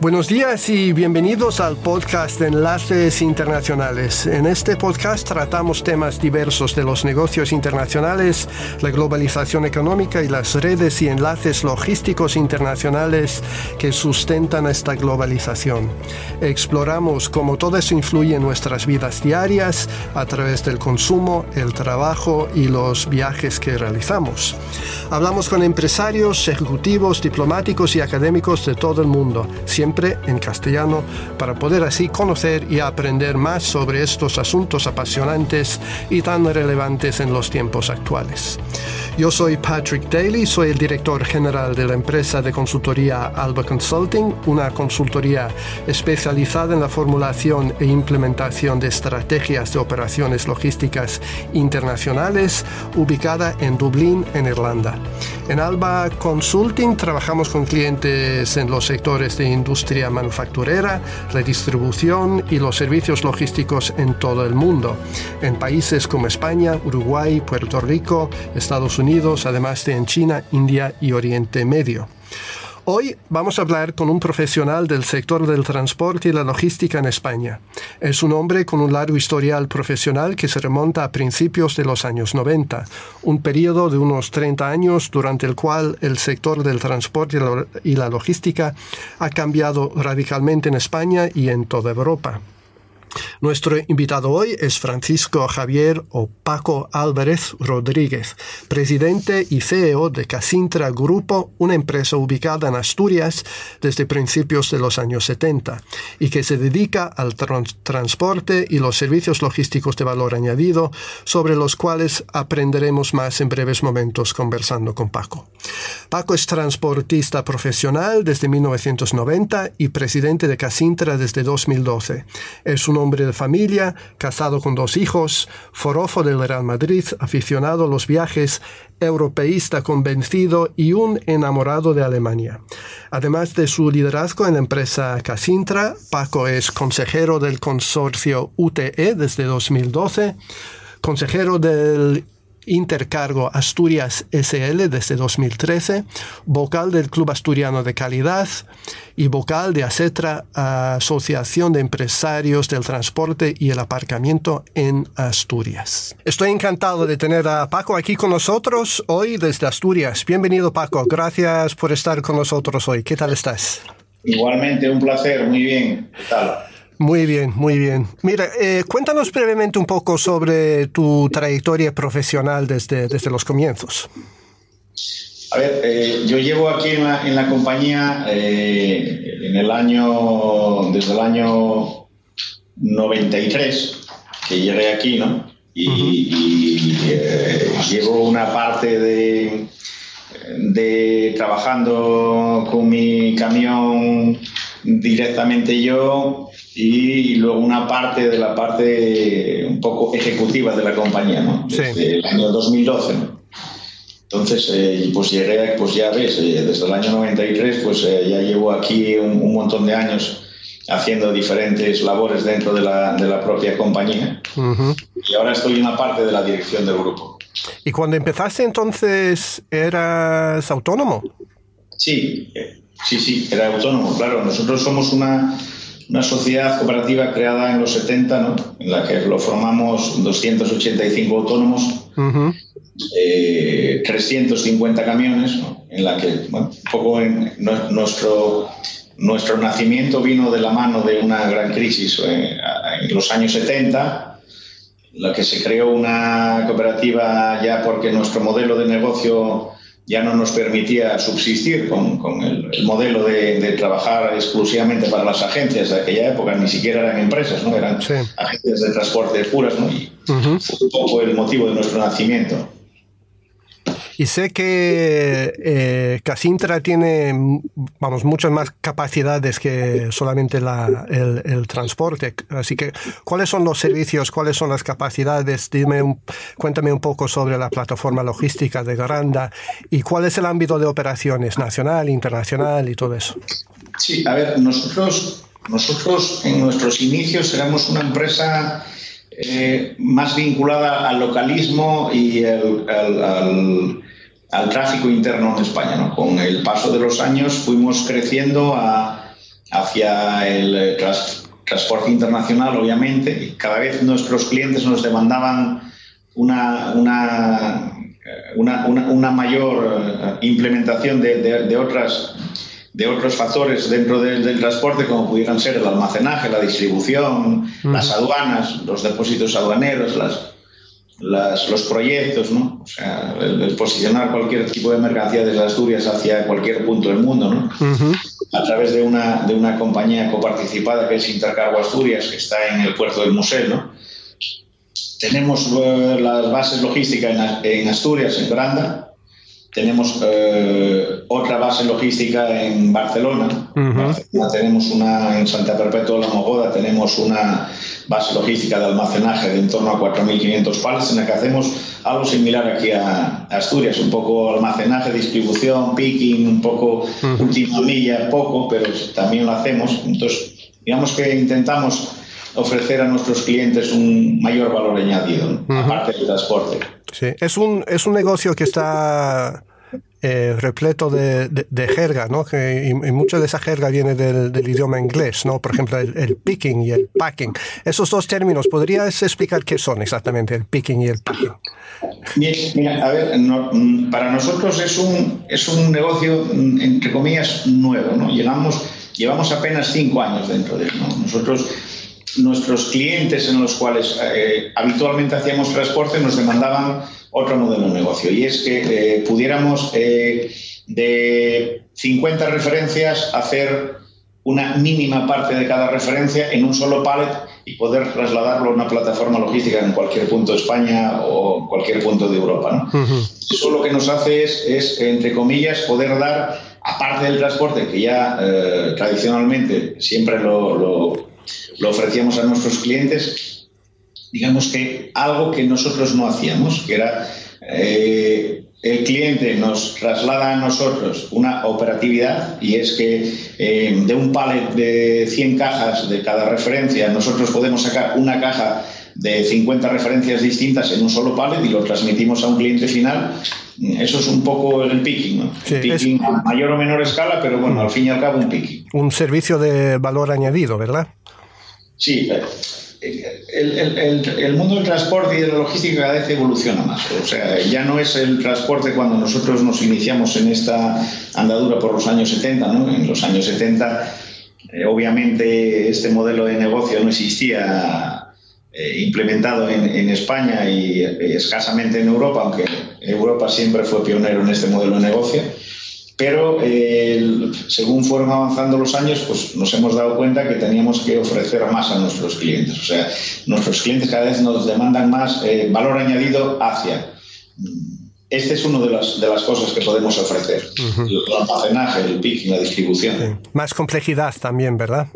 Buenos días y bienvenidos al podcast de Enlaces Internacionales. En este podcast tratamos temas diversos de los negocios internacionales, la globalización económica y las redes y enlaces logísticos internacionales que sustentan esta globalización. Exploramos cómo todo eso influye en nuestras vidas diarias a través del consumo, el trabajo y los viajes que realizamos. Hablamos con empresarios, ejecutivos, diplomáticos y académicos de todo el mundo, en castellano para poder así conocer y aprender más sobre estos asuntos apasionantes y tan relevantes en los tiempos actuales. Yo soy Patrick Daly, soy el director general de la empresa de consultoría Alba Consulting, una consultoría especializada en la formulación e implementación de estrategias de operaciones logísticas internacionales ubicada en Dublín, en Irlanda. En Alba Consulting trabajamos con clientes en los sectores de industria manufacturera, la distribución y los servicios logísticos en todo el mundo, en países como España, Uruguay, Puerto Rico, Estados Unidos, además de en China, India y Oriente Medio. Hoy vamos a hablar con un profesional del sector del transporte y la logística en España. Es un hombre con un largo historial profesional que se remonta a principios de los años 90, un periodo de unos 30 años durante el cual el sector del transporte y la logística ha cambiado radicalmente en España y en toda Europa. Nuestro invitado hoy es Francisco Javier o Paco Álvarez Rodríguez, presidente y CEO de Casintra Grupo, una empresa ubicada en Asturias desde principios de los años 70 y que se dedica al transporte y los servicios logísticos de valor añadido, sobre los cuales aprenderemos más en breves momentos conversando con Paco. Paco es transportista profesional desde 1990 y presidente de Casintra desde 2012. Es un hombre de familia, casado con dos hijos, forofo del Real Madrid, aficionado a los viajes, europeísta convencido y un enamorado de Alemania. Además de su liderazgo en la empresa Casintra, Paco es consejero del consorcio UTE desde 2012, consejero del Intercargo Asturias SL desde 2013, vocal del Club Asturiano de Calidad y vocal de ACETRA, Asociación de Empresarios del Transporte y el Aparcamiento en Asturias. Estoy encantado de tener a Paco aquí con nosotros hoy desde Asturias. Bienvenido Paco, gracias por estar con nosotros hoy. ¿Qué tal estás? Igualmente, un placer, muy bien. ¿Qué tal? Muy bien, muy bien. Mira, eh, cuéntanos brevemente un poco sobre tu trayectoria profesional desde, desde los comienzos. A ver, eh, yo llevo aquí en la, en la compañía eh, en el año, desde el año 93, que llegué aquí, ¿no? Y, llevo una parte de, de trabajando con mi camión directamente yo y luego una parte de la parte un poco ejecutiva de la compañía, ¿no? Desde el año 2012, Entonces, eh, pues llegué, pues ya ves, eh, desde el año 93, pues eh, ya llevo aquí un, montón de años haciendo diferentes labores dentro de la, de la propia compañía. Y ahora estoy en una parte de la dirección del grupo. ¿Y cuando empezaste entonces eras autónomo? Sí, sí, sí, era autónomo, claro. Nosotros somos una, una sociedad cooperativa creada en los 70, ¿no? en la que lo formamos 285 autónomos, 350 eh, camiones, en la que un poco en, nuestro, nuestro nacimiento vino de la mano de una gran crisis eh, en los años 70, en la que se creó una cooperativa ya porque nuestro modelo de negocio ya no nos permitía subsistir con, con el, modelo de, de, trabajar exclusivamente para las agencias de aquella época, ni siquiera eran empresas, ¿no? eran agencias de transporte puras, ¿no? y fue un poco el motivo de nuestro nacimiento. Y sé que eh, Casintra tiene, vamos, muchas más capacidades que solamente el, transporte. Así que, ¿cuáles son los servicios? ¿Cuáles son las capacidades? Dime cuéntame un poco sobre la plataforma logística de Garanda y cuál es el ámbito de operaciones nacional, internacional y todo eso. Sí, a ver, nosotros, nosotros en nuestros inicios éramos una empresa eh, más vinculada al localismo y al al tráfico interno en España. Con el paso de los años fuimos creciendo a, hacia el transporte internacional, obviamente, y cada vez nuestros clientes nos demandaban una, una, una, mayor implementación de, otras de otros factores dentro del transporte, como pudieran ser el almacenaje, la distribución, las aduanas, los depósitos aduaneros, las, los proyectos, ¿no? O sea, el, posicionar cualquier tipo de mercancía desde Asturias hacia cualquier punto del mundo, ¿no? A través de una, de una compañía coparticipada que es Intercargo Asturias, que está en el puerto del Museo, ¿no? Tenemos eh, las bases logísticas en, Asturias, en Granda, tenemos eh, otra base logística en Barcelona. tenemos una en Santa Perpetua de la Mogoda, tenemos una base logística de almacenaje de en torno a 4.500 pallets en la que hacemos algo similar aquí a, Asturias, un poco almacenaje, distribución, picking, un poco última milla, poco, pero también lo hacemos. Entonces, digamos que intentamos ofrecer a nuestros clientes un mayor valor añadido, aparte del transporte. Sí, es un, es un negocio que está eh, repleto de, de, jerga, ¿no? Que, y, mucha de esa jerga viene del, idioma inglés, ¿no? Por ejemplo, el, picking y el packing. Esos dos términos, ¿podrías explicar qué son exactamente el picking y el packing? Mira, a ver, para nosotros es un, es un negocio, entre comillas, nuevo, ¿no? Llegamos, llevamos apenas cinco años dentro de él, ¿no? Nosotros nuestros clientes en los cuales eh, habitualmente hacíamos transporte nos demandaban otro modelo de negocio y es que eh, pudiéramos eh, de 50 referencias hacer una mínima parte de cada referencia en un solo pallet y poder trasladarlo a una plataforma logística en cualquier punto de España o cualquier punto de Europa. Eso lo que nos hace es, entre comillas, poder dar, aparte del transporte, que ya tradicionalmente siempre lo lo ofrecíamos a nuestros clientes, digamos que algo que nosotros no hacíamos, que era eh, el cliente nos traslada a nosotros una operatividad y es que eh, de un pallet de 100 cajas de cada referencia nosotros podemos sacar una caja de 50 referencias distintas en un solo pallet y lo transmitimos a un cliente final. Eso es un poco el picking, ¿no? picking a mayor o menor escala, pero bueno, al fin y al cabo un picking. Un servicio de valor añadido, ¿verdad? Sí, el, mundo del transporte y de la logística cada vez evoluciona más. O sea, ya no es el transporte cuando nosotros nos iniciamos en esta andadura por los años 70, ¿no? En los años 70, eh, obviamente, este modelo de negocio no existía eh, implementado en, en, España y escasamente en Europa, aunque Europa siempre fue pionero en este modelo de negocio pero eh, según fueron avanzando los años, pues nos hemos dado cuenta que teníamos que ofrecer más a nuestros clientes. O sea, nuestros clientes cada vez nos demandan más eh, valor añadido hacia. Este es una de las, de las cosas que podemos ofrecer. El almacenaje, el picking, la distribución. Más complejidad también, ¿verdad?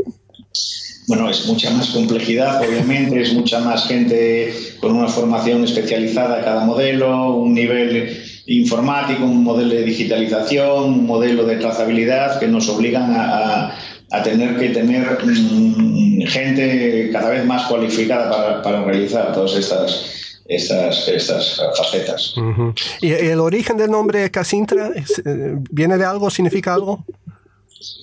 Bueno, es mucha más complejidad, obviamente, es mucha más gente con una formación especializada cada modelo, un nivel informático, un modelo de digitalización, un modelo de trazabilidad que nos obligan a, tener que tener mm, gente cada vez más cualificada para, realizar todas estas, estas, estas facetas. ¿Y el origen del nombre Casintra eh, viene de algo? ¿Significa algo?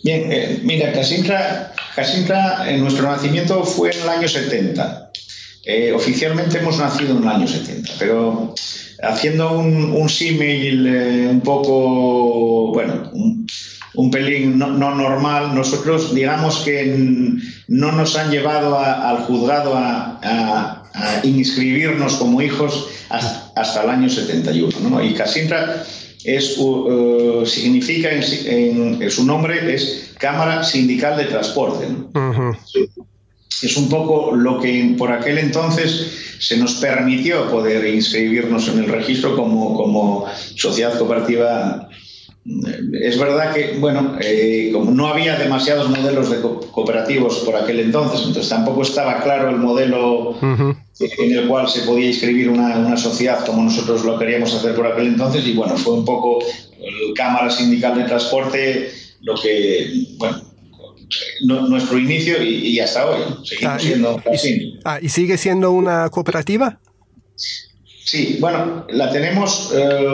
Bien, eh, mira, Casintra, Casintra, en nuestro nacimiento fue en el año 70. Eh, oficialmente hemos nacido en el año 70, pero haciendo un, un símil eh, un poco, bueno, un, pelín no, normal, nosotros digamos que no nos han llevado al juzgado a, inscribirnos como hijos hasta, el año 71. ¿no? Y Casintra es, uh, significa en, su nombre es Cámara Sindical de Transporte. ¿no? es un poco lo que por aquel entonces se nos permitió poder inscribirnos en el registro como, como sociedad cooperativa. Es verdad que, bueno, eh, como no había demasiados modelos de cooperativos por aquel entonces, entonces tampoco estaba claro el modelo en el cual se podía inscribir una, una, sociedad como nosotros lo queríamos hacer por aquel entonces, y bueno, fue un poco el Cámara Sindical de Transporte lo que, bueno, nuestro inicio y, hasta hoy. Seguimos ah, siendo y, ah, ¿Y sigue siendo una cooperativa? Sí, bueno, la tenemos, eh,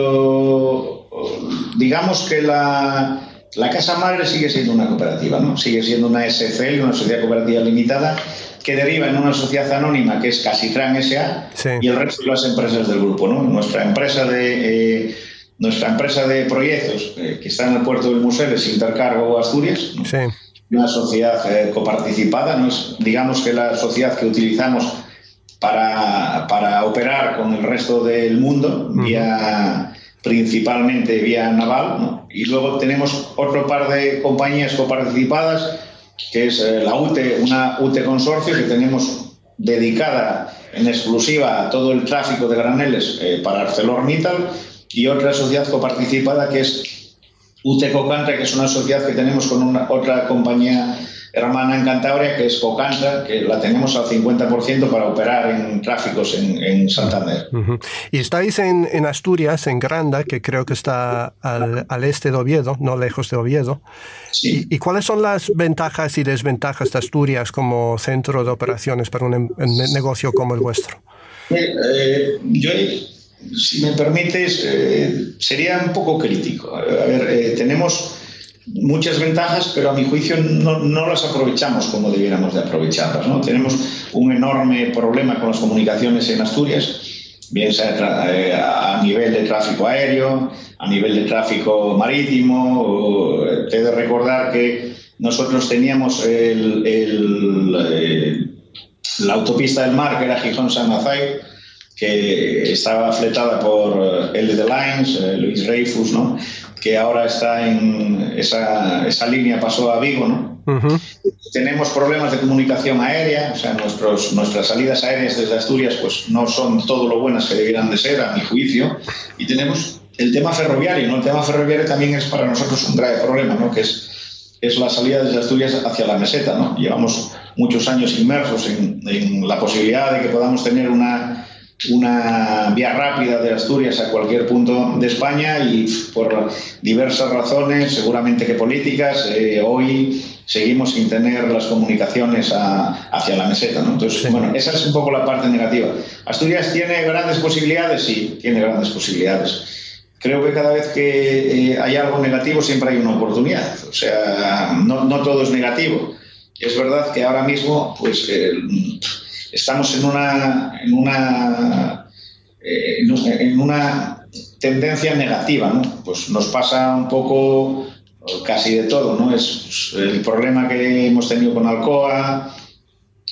digamos que la, la casa madre sigue siendo una cooperativa, ¿no? Sigue siendo una SCL, una sociedad cooperativa limitada, que deriva en una sociedad anónima que es Casitran S.A. y el resto de las empresas del grupo, ¿no? Nuestra empresa de... Eh, nuestra empresa de proyectos, eh, que está en el puerto del Museo, es Intercargo Asturias, una sociedad coparticipada, no es, digamos que la sociedad que utilizamos para, para operar con el resto del mundo, vía, principalmente vía naval, y luego tenemos otro par de compañías coparticipadas, que es eh, la UTE, una UTE consorcio que tenemos dedicada en exclusiva a todo el tráfico de graneles para ArcelorMittal y otra sociedad coparticipada que es UTE Cocantra, que es una sociedad que tenemos con una, otra compañía hermana en Cantabria, que es Cocantra, que la tenemos al 50% para operar en tráficos en, Santander. Y estáis en, en, Asturias, en Granda, que creo que está al, al este de Oviedo, no lejos de Oviedo. Sí. ¿Y, cuáles son las ventajas y desventajas de Asturias como centro de operaciones para un, em, negocio como el vuestro? Eh, eh, yo si me permites, eh, sería un poco crítico. A ver, eh, tenemos muchas ventajas, pero a mi juicio no, no, las aprovechamos como debiéramos de aprovecharlas. ¿no? Tenemos un enorme problema con las comunicaciones en Asturias, bien sea eh, a nivel de tráfico aéreo, a nivel de tráfico marítimo. He de recordar que nosotros teníamos el, el, la autopista del mar, que era Gijón-San Mazay, que estaba fletada por L. de Lines, eh, Luis Reifus, ¿no? Que ahora está en esa, esa línea pasó a Vigo, ¿no? Tenemos problemas de comunicación aérea, o sea, nuestros, nuestras salidas aéreas desde Asturias pues no son todo lo buenas que debieran de ser, a mi juicio, y tenemos el tema ferroviario, ¿no? El tema ferroviario también es para nosotros un grave problema, ¿no? Que es, es la salida desde Asturias hacia la meseta, ¿no? Llevamos muchos años inmersos en, en la posibilidad de que podamos tener una una vía rápida de Asturias a cualquier punto de España y por diversas razones, seguramente que políticas, eh, hoy seguimos sin tener las comunicaciones hacia la meseta. Entonces, bueno, esa es un poco la parte negativa. ¿Asturias tiene grandes posibilidades? Sí, tiene grandes posibilidades. Creo que cada vez que eh, hay algo negativo siempre hay una oportunidad. O sea, no, no todo es negativo. Es verdad que ahora mismo, pues... Eh, estamos en una, en una, eh, en una tendencia negativa, ¿no? Pues nos pasa un poco casi de todo, ¿no? Es el problema que hemos tenido con Alcoa,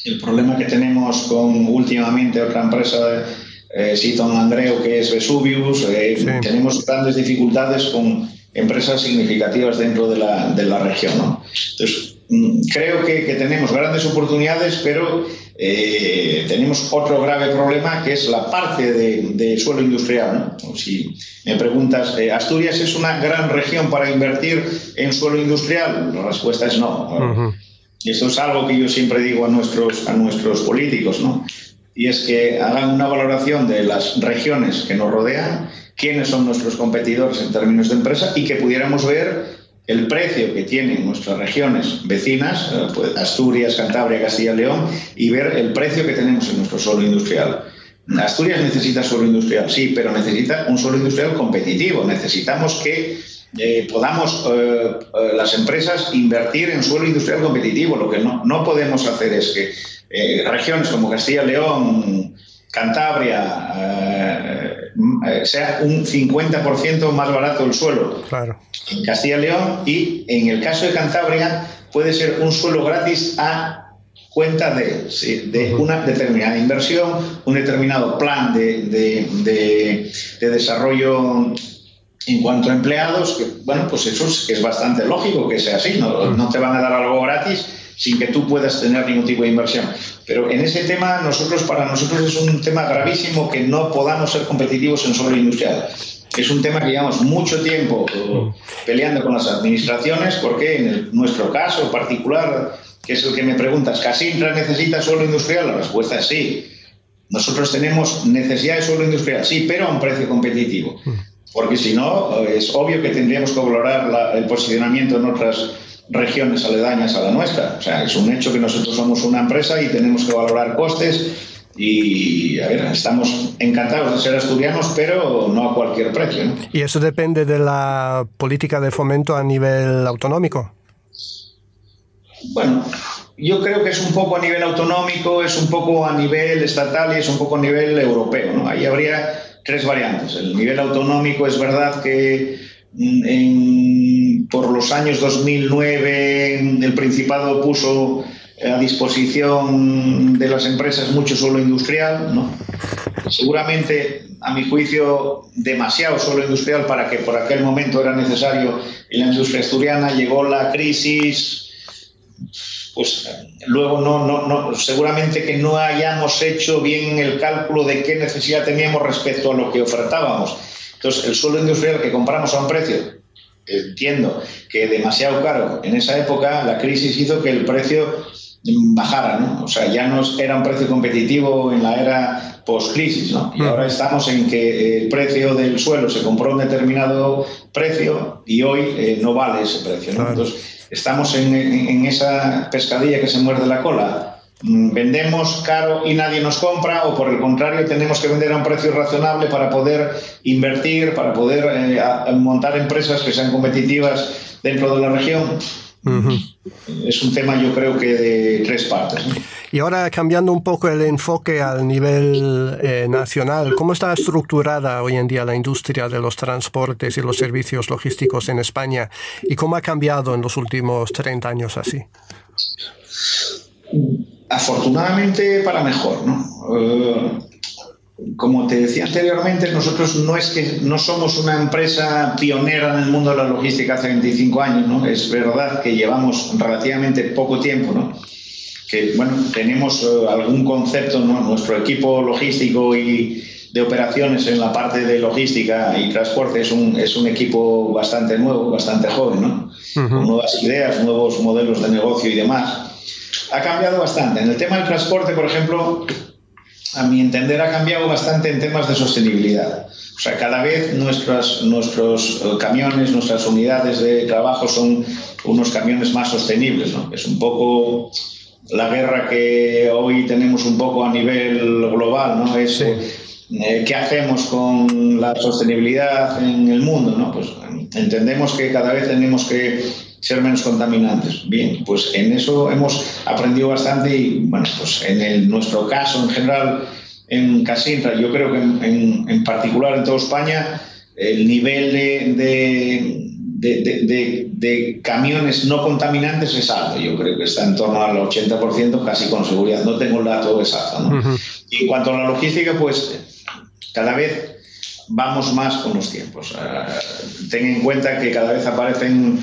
el problema que tenemos con últimamente otra empresa, eh, Siton Andreu, que es Vesuvius, eh, tenemos grandes dificultades con empresas significativas dentro de la, de la región, ¿no? Entonces, creo que, que tenemos grandes oportunidades, pero eh, tenemos otro grave problema que es la parte de, suelo industrial. Si me preguntas, eh, ¿Asturias es una gran región para invertir en suelo industrial? La respuesta es no. Y esto es algo que yo siempre digo a nuestros, a nuestros políticos, ¿no? y es que hagan una valoración de las regiones que nos rodean, quiénes son nuestros competidores en términos de empresa y que pudiéramos ver el precio que tienen nuestras regiones vecinas, eh, pues Asturias, Cantabria, Castilla y León, y ver el precio que tenemos en nuestro suelo industrial. Asturias necesita suelo industrial, sí, pero necesita un suelo industrial competitivo. Necesitamos que eh, podamos eh, las empresas invertir en suelo industrial competitivo. Lo que no, no podemos hacer es que regiones como Castilla y León, Cantabria, sea un 50% más barato el suelo claro. en Castilla y León y en el caso de Cantabria puede ser un suelo gratis a cuenta de, de una determinada inversión, un determinado plan de, de, de, desarrollo en cuanto a empleados, que, bueno, pues eso es, bastante lógico que sea así, no, no te van a dar algo gratis sin que tú puedas tener ningún tipo de inversión. Pero en ese tema, nosotros, para nosotros es un tema gravísimo que no podamos ser competitivos en suelo industrial. Es un tema que llevamos mucho tiempo peleando con las administraciones, porque en nuestro caso particular, que es el que me preguntas, ¿Casintra necesita suelo industrial? La respuesta es sí. Nosotros tenemos necesidad de suelo industrial, sí, pero a un precio competitivo. Porque si no, es obvio que tendríamos que valorar el posicionamiento en otras regiones aledañas a la nuestra. O sea, es un hecho que nosotros somos una empresa y tenemos que valorar costes y a ver, estamos encantados de ser asturianos, pero no a cualquier precio. ¿Y eso depende de la política de fomento a nivel autonómico? Bueno, yo creo que es un poco a nivel autonómico, es un poco a nivel estatal y es un poco a nivel europeo. ¿no? Ahí habría tres variantes. El nivel autonómico es verdad que mm, por los años 2009 el Principado puso a disposición de las empresas mucho suelo industrial, ¿no? seguramente, a mi juicio, demasiado suelo industrial para que por aquel momento era necesario en la industria asturiana, llegó la crisis, pues luego no, no, no, seguramente que no hayamos hecho bien el cálculo de qué necesidad teníamos respecto a lo que ofertábamos. Entonces, el suelo industrial que compramos a un precio, entiendo que demasiado caro en esa época, la crisis hizo que el precio bajara, ¿no? O sea, ya no era un precio competitivo en la era post-crisis, ¿no? Y ahora estamos en que el precio del suelo se compró a un determinado precio y hoy eh, no vale ese precio, ¿no? Entonces, estamos en, esa pescadilla que se muerde la cola. Mm, vendemos caro y nadie nos compra o por el contrario tenemos que vender a un precio razonable para poder invertir, para poder eh, montar empresas que sean competitivas dentro de la región. Es un tema yo creo que de tres partes. Y ahora cambiando un poco el enfoque al nivel eh, nacional, ¿cómo está estructurada hoy en día la industria de los transportes y los servicios logísticos en España? ¿Y cómo ha cambiado en los últimos 30 años así? Afortunadamente para mejor, ¿no? Eh, como te decía anteriormente, nosotros no es que no somos una empresa pionera en el mundo de la logística hace 25 años, ¿no? Es verdad que llevamos relativamente poco tiempo, ¿no? Que, bueno, tenemos eh, algún concepto, ¿no? Nuestro equipo logístico y de operaciones en la parte de logística y transporte es un, es un equipo bastante nuevo, bastante joven, ¿no? Con nuevas ideas, nuevos modelos de negocio y demás. Ha cambiado bastante. En el tema del transporte, por ejemplo, a mi entender, ha cambiado bastante en temas de sostenibilidad. O sea, cada vez nuestros, nuestros eh, camiones, nuestras unidades de trabajo son unos camiones más sostenibles. ¿no? Es un poco la guerra que hoy tenemos un poco a nivel global, ¿no? Es eh, qué hacemos con la sostenibilidad en el mundo, ¿no? Pues entendemos que cada vez tenemos que ser menos contaminantes. Bien, pues en eso hemos aprendido bastante y, bueno, pues en el, nuestro caso en general en Casintra, yo creo que en, en, particular en toda España, el nivel de, de, de, camiones no contaminantes es alto. Yo creo que está en torno al 80%, casi con seguridad. No tengo el dato exacto. ¿no? Y en cuanto a la logística, pues cada vez vamos más con los tiempos. Uh, ten en cuenta que cada vez aparecen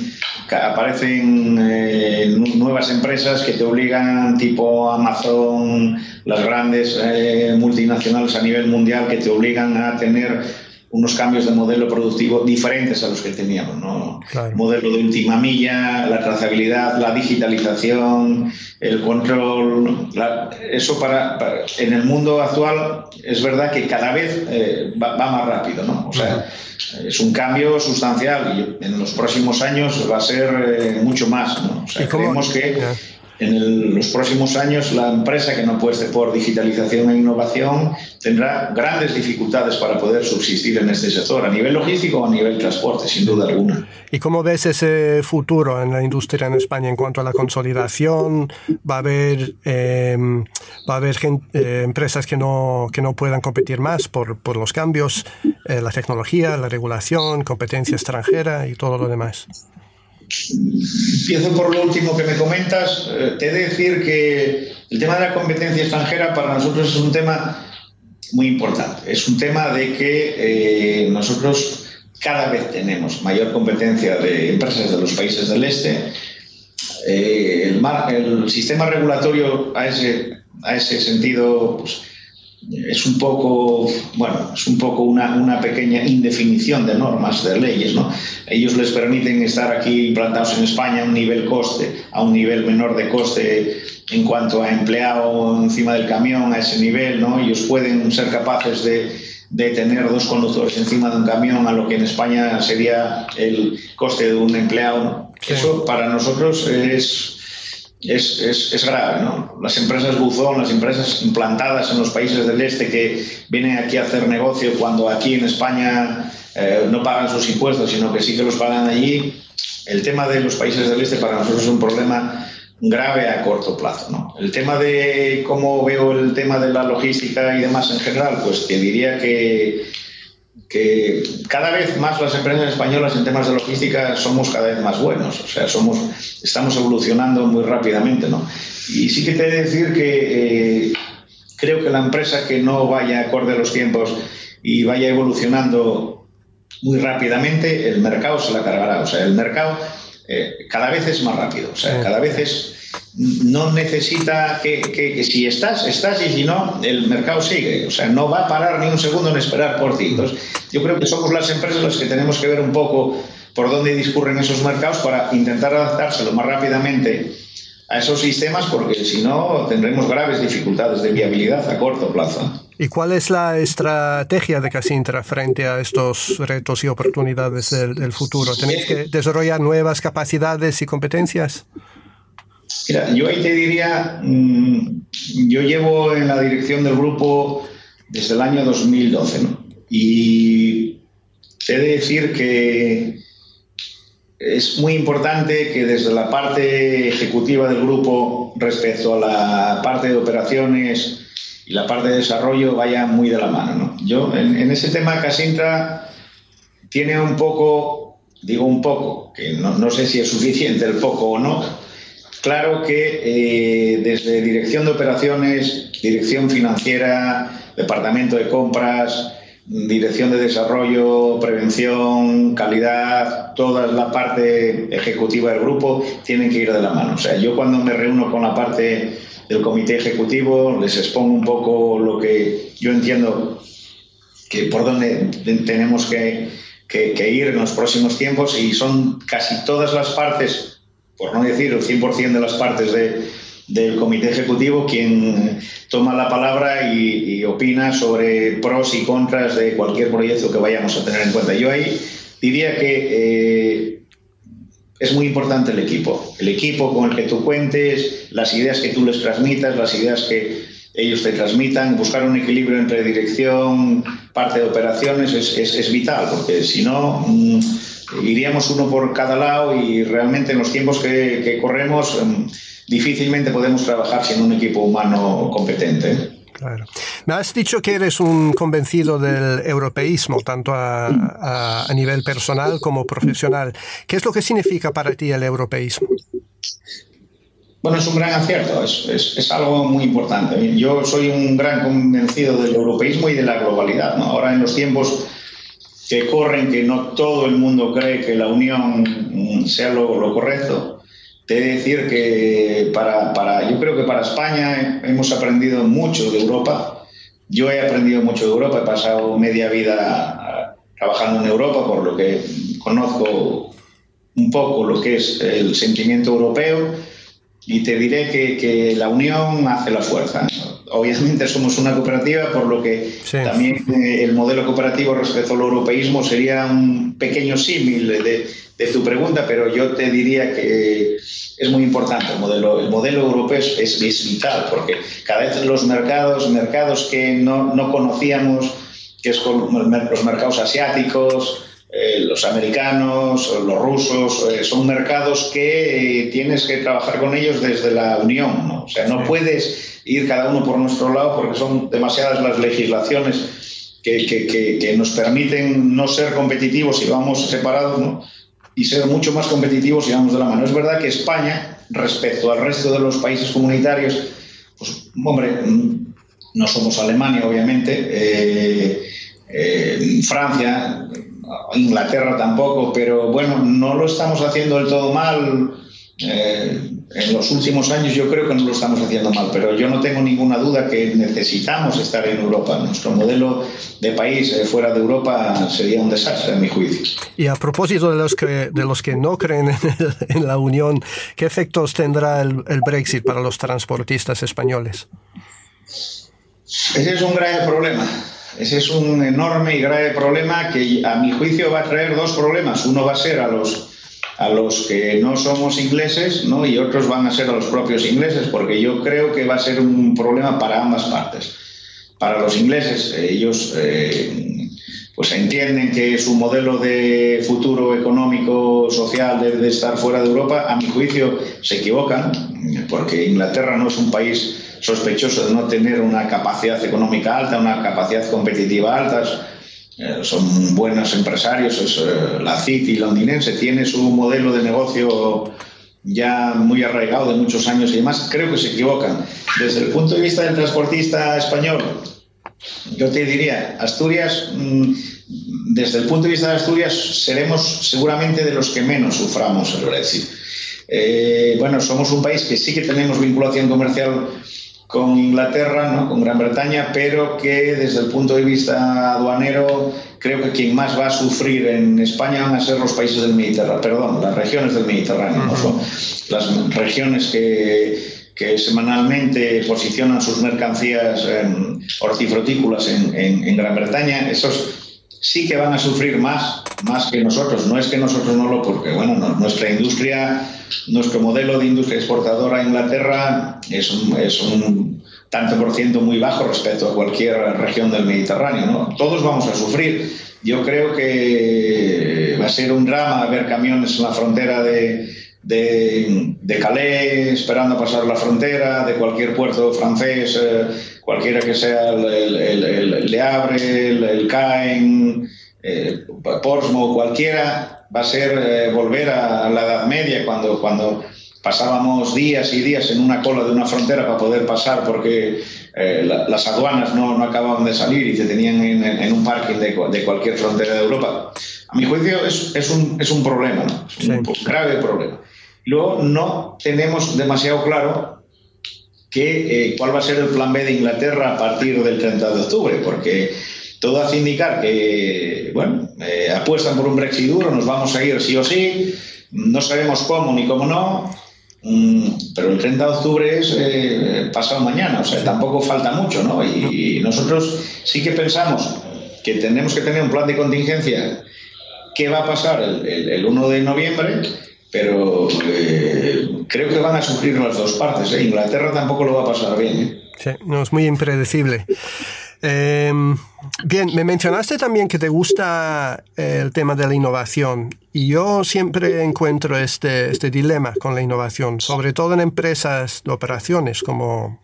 aparecen eh, nuevas empresas que te obligan, tipo Amazon, las grandes eh, multinacionales a nivel mundial, que te obligan a tener unos cambios de modelo productivo diferentes a los que teníamos, ¿no? Modelo de última milla, la trazabilidad, la digitalización, el control, eso para, en el mundo actual es verdad que cada vez eh, va, más rápido, ¿no? O sea, es un cambio sustancial y en los próximos años va a ser eh, mucho más, ¿no? O sea, creemos que en los próximos años la empresa que no apueste por digitalización e innovación tendrá grandes dificultades para poder subsistir en este sector, a nivel logístico o a nivel transporte, sin duda alguna. ¿Y cómo ves ese futuro en la industria en España en cuanto a la consolidación? ¿Va a haber, em, va a haber eh, empresas que no, que no puedan competir más por, por los cambios, eh, la tecnología, la regulación, competencia extranjera y todo lo demás? Empiezo por lo último que me comentas. Eh, te he de decir que el tema de la competencia extranjera para nosotros es un tema muy importante. Es un tema de que eh, nosotros cada vez tenemos mayor competencia de empresas de los países del este. Eh, el, el, sistema regulatorio a ese, a ese sentido pues, es un poco, bueno, es un poco una, una, pequeña indefinición de normas, de leyes, ¿no? Ellos les permiten estar aquí implantados en España a un nivel coste, a un nivel menor de coste en cuanto a empleado encima del camión, a ese nivel, ¿no? Ellos pueden ser capaces de, de tener dos conductores encima de un camión, a lo que en España sería el coste de un empleado. Eso para nosotros es es, es, grave. ¿no? Las empresas buzón, las empresas implantadas en los países del este que vienen aquí a hacer negocio cuando aquí en España eh, no pagan sus impuestos, sino que sí que los pagan allí, el tema de los países del este para nosotros es un problema grave a corto plazo. ¿no? El tema de cómo veo el tema de la logística y demás en general, pues te diría que, que cada vez más las empresas españolas en temas de logística somos cada vez más buenos, o sea, somos, estamos evolucionando muy rápidamente. ¿no? Y sí que te he de decir que eh, creo que la empresa que no vaya acorde a los tiempos y vaya evolucionando muy rápidamente, el mercado se la cargará. O sea, el mercado eh, cada vez es más rápido, o sea, cada vez es no necesita que, si estás, estás y si no, el mercado sigue. O sea, no va a parar ni un segundo en esperar por ti. Entonces, yo creo que somos las empresas las que tenemos que ver un poco por dónde discurren esos mercados para intentar adaptarse lo más rápidamente a esos sistemas, porque si no, tendremos graves dificultades de viabilidad a corto plazo. ¿Y cuál es la estrategia de Casintra frente a estos retos y oportunidades del, futuro? ¿Tenéis que desarrollar nuevas capacidades y competencias? Mira, yo ahí te diría, mm, yo llevo en la dirección del grupo desde el año 2012, ¿no? Y he de decir que es muy importante que desde la parte ejecutiva del grupo respecto a la parte de operaciones la parte de desarrollo vaya muy de la mano. ¿no? Yo, en, ese tema, Casintra tiene un poco, digo un poco, que no, sé si es suficiente el poco o no, claro que eh, desde dirección de operaciones, dirección financiera, departamento de compras, dirección de desarrollo, prevención, calidad, toda la parte ejecutiva del grupo tienen que ir de la mano. O sea, yo cuando me reúno con la parte del comité ejecutivo, les expongo un poco lo que yo entiendo que por dónde tenemos que, ir en los próximos tiempos y son casi todas las partes, por no decir el 100% de las partes del comité ejecutivo quien toma la palabra y, opina sobre pros y contras de cualquier proyecto que vayamos a tener en cuenta. Yo ahí diría que eh, es muy importante el equipo. El equipo con el que tú cuentes, las ideas que tú les transmitas, las ideas que ellos te transmitan, buscar un equilibrio entre dirección, parte de operaciones es, vital, porque si no mm, iríamos uno por cada lado y realmente en los tiempos que, corremos mm, difícilmente podemos trabajar sin un equipo humano competente. Me has dicho que eres un convencido del europeísmo, tanto a, nivel personal como profesional. ¿Qué es lo que significa para ti el europeísmo? Bueno, es un gran acierto, es, algo muy importante. Yo soy un gran convencido del europeísmo y de la globalidad. Ahora en los tiempos que corren, que no todo el mundo cree que la unión sea lo correcto, te he de decir que para, para, yo creo que para España hemos aprendido mucho de Europa. Yo he aprendido mucho de Europa, he pasado media vida trabajando en Europa, por lo que conozco un poco lo que es el sentimiento europeo y te diré que, que la unión hace la fuerza. Obviamente somos una cooperativa, por lo que también eh, el modelo cooperativo respecto al europeísmo sería un pequeño símil de, de tu pregunta, pero yo te diría que es muy importante el modelo. El modelo europeo es, vital porque cada vez los mercados, mercados que no, no conocíamos, que es los mercados asiáticos, eh, los americanos, los rusos, eh, son mercados que eh, tienes que trabajar con ellos desde la unión. ¿no? O sea, no puedes ir cada uno por nuestro lado porque son demasiadas las legislaciones que, que, que, que nos permiten no ser competitivos si vamos separados. ¿no? y ser mucho más competitivos y vamos de la mano. Es verdad que España, respecto al resto de los países comunitarios, pues, hombre, no somos Alemania, obviamente, eh, eh, Francia, Inglaterra tampoco, pero bueno, no lo estamos haciendo del todo mal. Eh, en los últimos años yo creo que no lo estamos haciendo mal, pero yo no tengo ninguna duda que necesitamos estar en Europa. Nuestro modelo de país eh, fuera de Europa sería un desastre, en mi juicio. Y a propósito de los que, de los que no creen en, la Unión, ¿qué efectos tendrá el, el, Brexit para los transportistas españoles? Ese es un grave problema. Ese es un enorme y grave problema que a mi juicio va a traer dos problemas. Uno va a ser a los a los que no somos ingleses, ¿no? Y otros van a ser a los propios ingleses, porque yo creo que va a ser un problema para ambas partes. Para los ingleses, ellos eh, pues entienden que su modelo de futuro económico, social debe estar fuera de Europa. A mi juicio se equivocan, porque Inglaterra no es un país sospechoso de no tener una capacidad económica alta, una capacidad competitiva alta eh, son buenos empresarios, es, eh, la City londinense tiene su modelo de negocio ya muy arraigado de muchos años y demás, creo que se equivocan. Desde el punto de vista del transportista español, yo te diría, Asturias, mm, desde el punto de vista de Asturias, seremos seguramente de los que menos suframos el Brexit. Eh, bueno, somos un país que sí que tenemos vinculación comercial con Inglaterra, ¿no? con Gran Bretaña, pero que desde el punto de vista aduanero creo que quien más va a sufrir en España van a ser los países del Mediterráneo, perdón, las regiones del Mediterráneo, son las regiones que, que, semanalmente posicionan sus mercancías hortifrutícolas en, en, Gran Bretaña, esos sí que van a sufrir más, más que nosotros. No es que nosotros no lo, porque bueno, nuestra industria nuestro modelo de industria exportadora a Inglaterra es un, es un tanto por ciento muy bajo respecto a cualquier región del Mediterráneo. ¿no? Todos vamos a sufrir. Yo creo que va a ser un drama ver camiones en la frontera de, de, de Calais esperando pasar la frontera, de cualquier puerto francés, eh, cualquiera que sea el, el, el, Le Havre, el, Caen, eh, Portsmouth, cualquiera va a ser eh, volver a la Edad Media, cuando, cuando pasábamos días y días en una cola de una frontera para poder pasar porque las aduanas no, no, acababan de salir y se tenían en, un parking de, de, cualquier frontera de Europa. A mi juicio es, es, un, es un, problema, un grave problema. Luego no tenemos demasiado claro que, eh, cuál va a ser el plan B de Inglaterra a partir del 30 de octubre, porque todo hace indicar que, bueno, eh, apuestan por un Brexit duro, nos vamos a ir sí o sí, no sabemos cómo ni cómo no, mm, pero el 30 de octubre es eh, pasado mañana, o sea, tampoco falta mucho, ¿no? Y, nosotros sí que pensamos que tenemos que tener un plan de contingencia. ¿Qué va a pasar el, 1 de noviembre? Pero eh, creo que van a sufrir las dos partes. Inglaterra tampoco lo va a pasar bien. Sí, no es muy impredecible. Em, bien, me mencionaste también que te gusta el tema de la innovación y yo siempre encuentro este, este dilema con la innovación, sobre todo en empresas de operaciones como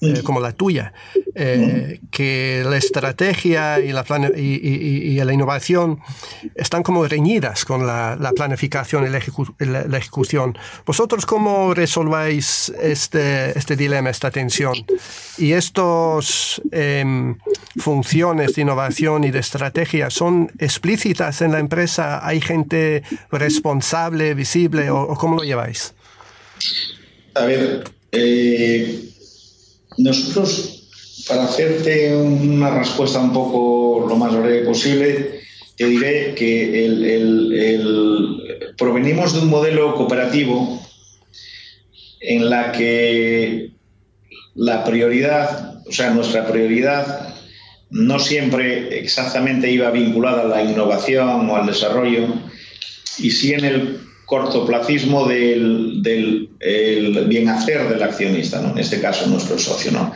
eh, como la tuya, eh, que la estrategia y la, y, la innovación están como reñidas con la, planificación y la, ejecución. ¿Vosotros cómo resolváis este, este dilema, esta tensión? ¿Y estas em, funciones de innovación y de estrategia son explícitas en la empresa? ¿Hay gente responsable, visible o, cómo lo lleváis? A ver, eh, nosotros, para hacerte una respuesta un poco lo más breve posible, te diré que el, provenimos de un modelo cooperativo en la que la prioridad, o sea, nuestra prioridad no siempre exactamente iba vinculada a la innovación o al desarrollo, y sí en el cortoplacismo del, del el bienhacer del accionista, ¿no? en este caso nuestro socio. ¿no?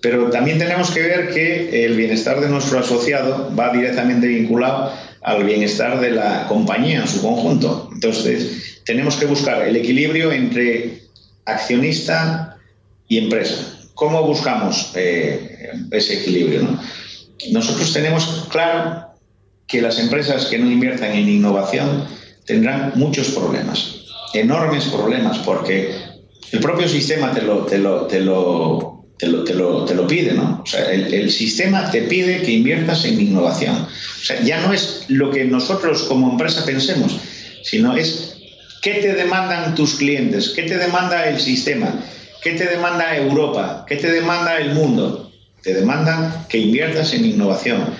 Pero también tenemos que ver que el bienestar de nuestro asociado va directamente vinculado al bienestar de la compañía en su conjunto. Entonces, tenemos que buscar el equilibrio entre accionista y empresa. ¿Cómo buscamos eh, ese equilibrio? ¿no? Nosotros tenemos claro que las empresas que no inviertan en innovación tendrán muchos problemas, enormes problemas, porque el propio sistema te lo, te lo, te lo, te lo, te lo, te lo pide, ¿no? O sea, el, el, sistema te pide que inviertas en innovación. O sea, ya no es lo que nosotros como empresa pensemos, sino es qué te demandan tus clientes, qué te demanda el sistema, qué te demanda Europa, qué te demanda el mundo. Te demandan que inviertas en innovación.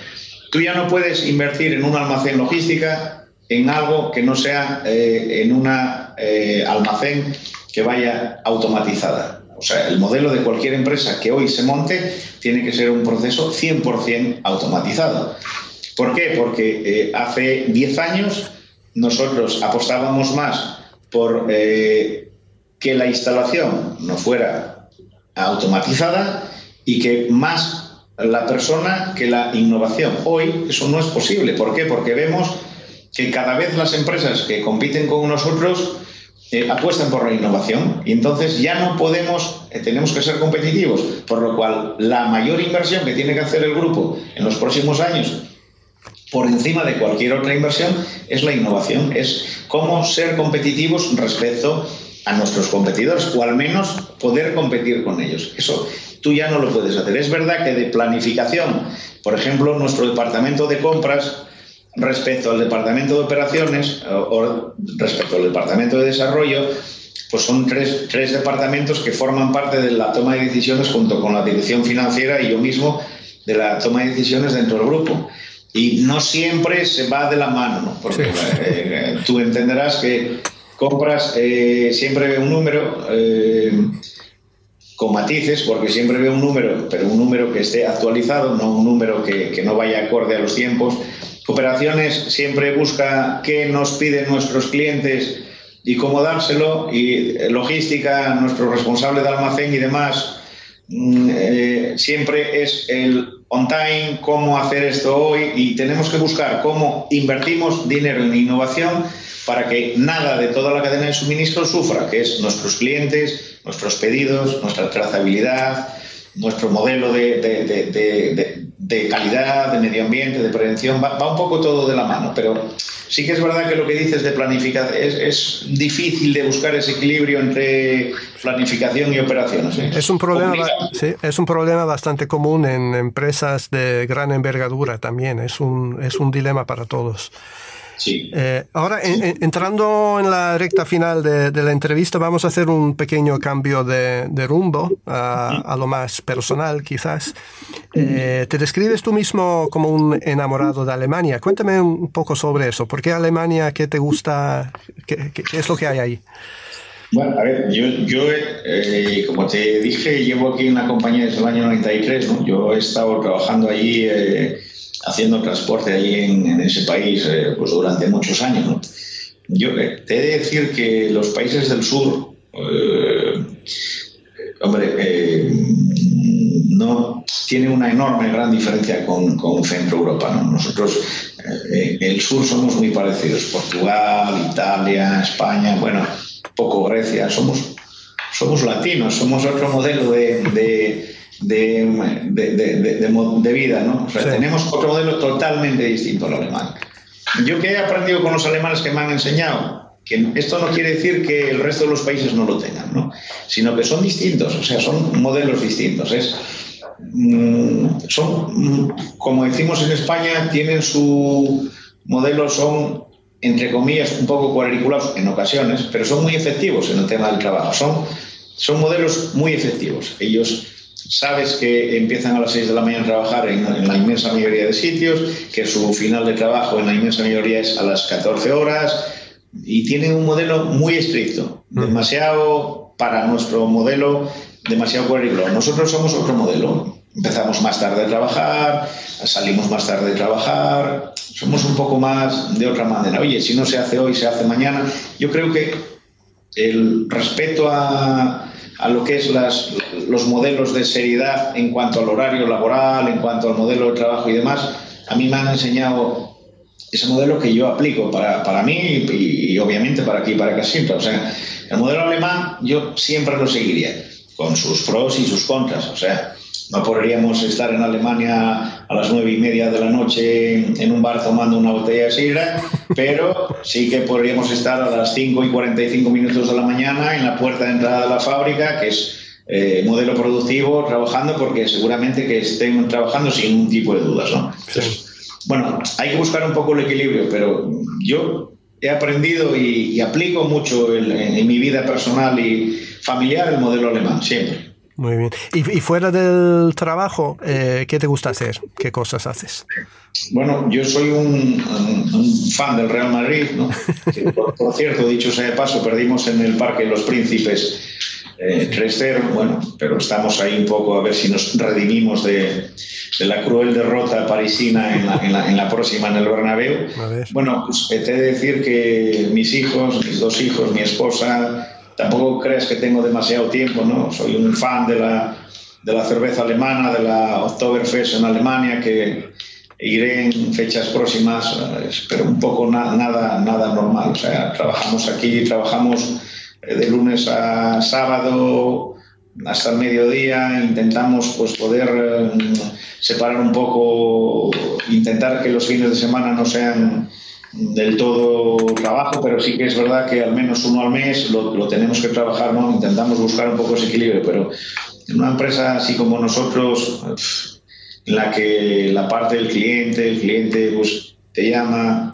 Tú ya no puedes invertir en un almacén logística en algo que no sea eh, en una eh, almacén que vaya automatizada. O sea, el modelo de cualquier empresa que hoy se monte tiene que ser un proceso 100% automatizado. ¿Por qué? Porque eh, hace 10 años nosotros apostábamos más por que la instalación no fuera automatizada y que más la persona que la innovación. Hoy eso no es posible. ¿Por qué? Porque vemos que cada vez las empresas que compiten con nosotros eh, apuestan por la innovación y entonces ya no podemos, eh, tenemos que ser competitivos, por lo cual la mayor inversión que tiene que hacer el grupo en los próximos años por encima de cualquier otra inversión es la innovación, es cómo ser competitivos respecto a nuestros competidores o al menos poder competir con ellos. Eso tú ya no lo puedes hacer. Es verdad que de planificación, por ejemplo, nuestro departamento de compras respecto al departamento de operaciones o, respecto al departamento de desarrollo, pues son tres, tres, departamentos que forman parte de la toma de decisiones junto con la dirección financiera y yo mismo de la toma de decisiones dentro del grupo. Y no siempre se va de la mano, ¿no? porque eh, eh, tú entenderás que compras eh, siempre ve un número con matices, porque siempre ve un número, pero un número que esté actualizado, no un número que, que no vaya acorde a los tiempos Cooperaciones siempre busca qué nos piden nuestros clientes y cómo dárselo. Y logística, nuestro responsable de almacén y demás, mm, eh, siempre es el on time, cómo hacer esto hoy y tenemos que buscar cómo invertimos dinero en innovación para que nada de toda la cadena de suministro sufra, que es nuestros clientes, nuestros pedidos, nuestra trazabilidad, nuestro modelo de, de, calidad, de medio ambiente, de prevención, va, un poco todo de la mano, pero sí que es verdad que lo que dices de planificación es, difícil de buscar ese equilibrio entre planificación y operaciones. ¿eh? Es, un problema, es un problema bastante común en empresas de gran envergadura también, es un, es un dilema para todos. Eh, ahora, entrando en la recta final de, la entrevista, vamos a hacer un pequeño cambio de, rumbo a, lo más personal, quizás. Eh, te describes tú mismo como un enamorado de Alemania. Cuéntame un poco sobre eso. ¿Por qué Alemania? ¿Qué te gusta? ¿Qué, es lo que hay ahí? Bueno, a ver, yo, eh, como te dije, llevo aquí en la compañía desde el año 93. ¿no? Yo he estado trabajando allí haciendo transporte allí en, ese país eh, pues durante muchos años. Yo eh, te he de decir que los países del sur, eh, hombre, no tienen una enorme gran diferencia con, con Centro Europa. Nosotros, el sur somos muy parecidos, Portugal, Italia, España, bueno, poco Grecia, somos, somos latinos, somos otro modelo de de, de, de, vida, ¿no? O sea, tenemos otro modelo totalmente distinto al alemán. Yo que he aprendido con los alemanes que me han enseñado, que esto no quiere decir que el resto de los países no lo tengan, ¿no? Sino que son distintos, o sea, son modelos distintos. Es, mm, son, mm, como decimos en España, tienen su modelo, son entre comillas, un poco cuadriculados en ocasiones, pero son muy efectivos en el tema del trabajo. Son, son modelos muy efectivos. Ellos sabes que empiezan a las 6 de la mañana a trabajar en, la inmensa mayoría de sitios, que su final de trabajo en la inmensa mayoría es a las 14 horas y tienen un modelo muy estricto, demasiado para nuestro modelo, demasiado cuadriculado. Nosotros somos otro modelo. Empezamos más tarde a trabajar, salimos más tarde a trabajar, somos un poco más de otra manera. Oye, si no se hace hoy, se hace mañana. Yo creo que el respeto a, a lo que es los modelos de seriedad en cuanto al horario laboral, en cuanto al modelo de trabajo y demás, a mí me han enseñado ese modelo que yo aplico para, para mí y, obviamente para aquí, para Casintra. O sea, el modelo alemán yo siempre lo seguiría, con sus pros y sus contras. O sea, no podríamos estar en Alemania a las nueve y media de la noche en un bar tomando una botella de sidra, pero sí que podríamos estar a las 5 y 45 minutos de la mañana en la puerta de entrada de la fábrica, que es eh, modelo productivo, trabajando, porque seguramente que estén trabajando sin un tipo de dudas. ¿no? bueno, hay que buscar un poco el equilibrio, pero yo he aprendido y, aplico mucho en mi vida personal y familiar el modelo alemán, siempre. Muy bien. ¿Y, fuera del trabajo, eh, qué te gusta hacer? ¿Qué cosas haces? Bueno, yo soy un, fan del Real Madrid, ¿no? por, cierto, dicho sea de paso, perdimos en el Parque Los Príncipes eh, 3-0, bueno, pero estamos ahí un poco a ver si nos redimimos de, la cruel derrota parisina en la, en la, en la próxima en el Bernabéu. Bueno, pues, te he de decir que mis hijos, mis dos hijos, mi esposa, tampoco crees que tengo demasiado tiempo, ¿no? Soy un fan de la, de la cerveza alemana, de la Oktoberfest en Alemania, que iré en fechas próximas, pero un poco nada, nada normal. O sea, trabajamos aquí, trabajamos eh, de lunes a sábado hasta el mediodía, intentamos pues poder eh, separar un poco, intentar que los fines de semana no sean del todo trabajo, pero sí que es verdad que al menos uno al mes lo, tenemos que trabajar, ¿no? Intentamos buscar un poco ese equilibrio, pero en una empresa así como nosotros, en la que la parte del cliente, el cliente pues te llama,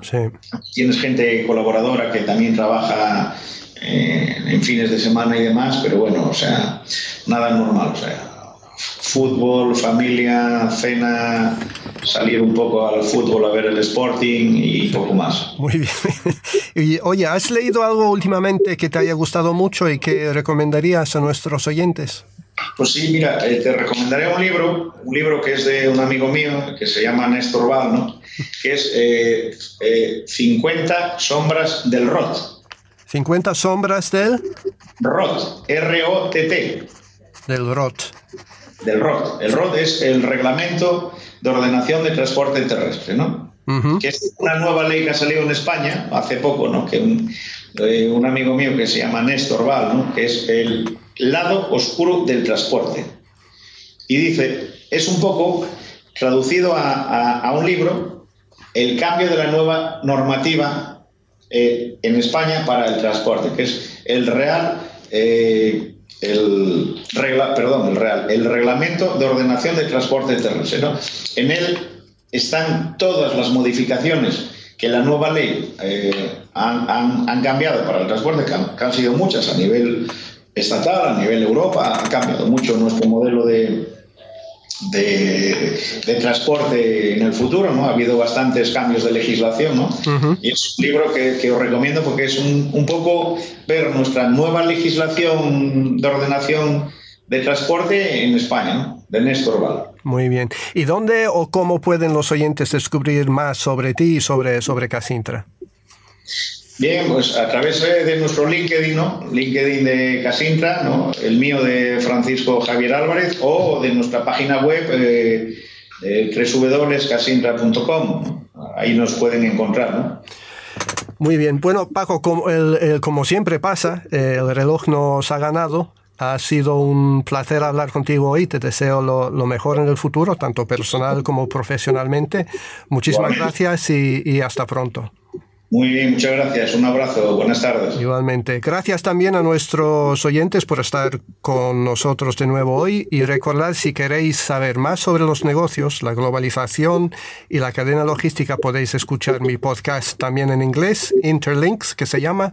tienes gente colaboradora que también trabaja eh, en fines de semana y demás, pero bueno, o sea, nada normal, o sea, fútbol, familia, cena, salir un poco al fútbol a ver el Sporting y poco más. Muy bien. Y, oye, ¿has leído algo últimamente que te haya gustado mucho y que recomendarías a nuestros oyentes? Pues sí, mira, eh, te recomendaré un libro, un libro que es de un amigo mío que se llama Néstor Val, que es 50 eh, eh, sombras del ROT. 50 sombras del ROT, R-O-T-T. Del ROT. Del ROT. El ROT es el reglamento de ordenación de transporte terrestre, ¿no? Que es una nueva ley que ha salido en España hace poco, ¿no? Que un, eh, amigo mío que se llama Néstor Val, ¿no? Que es el lado oscuro del transporte. Y dice, es un poco traducido a, un libro el cambio de la nueva normativa eh, en España para el transporte, que es el real eh, el, regla, perdón, el, real, el reglamento de ordenación de transporte terrestre. En él están todas las modificaciones que la nueva ley eh, han, han, cambiado para el transporte, que han, han sido muchas a nivel estatal, a nivel Europa, ha cambiado mucho nuestro modelo de, de, transporte en el futuro, ¿no? Ha habido bastantes cambios de legislación, ¿no? Y es un libro que, os recomiendo porque es un, poco ver nuestra nueva legislación de ordenación de transporte en España, ¿no? De Néstor Val. Muy bien. ¿Y dónde o cómo pueden los oyentes descubrir más sobre ti y sobre, sobre Casintra? Bien, pues a través de nuestro LinkedIn, ¿no? LinkedIn de Casintra, ¿no? El mío de Francisco Javier Álvarez o de nuestra página web eh, www.casintra.com. Ahí nos pueden encontrar, ¿no? Muy bien. Bueno, Paco, como, como siempre pasa, el reloj nos ha ganado. Ha sido un placer hablar contigo hoy. Te deseo lo, mejor en el futuro, tanto personal como profesionalmente. Muchísimas gracias y hasta pronto. Muy bien, muchas gracias. Un abrazo. Buenas tardes. Igualmente. Gracias también a nuestros oyentes por estar con nosotros de nuevo hoy y recordad si queréis saber más sobre los negocios, la globalización y la cadena logística podéis escuchar mi podcast también en inglés, Interlinks, que se llama,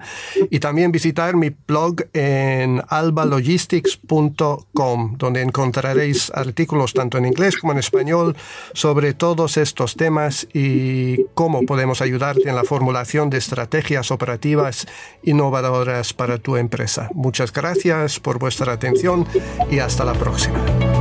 y también visitar mi blog en albalogistics.com, donde encontraréis artículos tanto en inglés como en español sobre todos estos temas y cómo podemos ayudarte en la de estrategias operativas innovadoras para tu empresa. Muchas gracias por vuestra atención y hasta la próxima.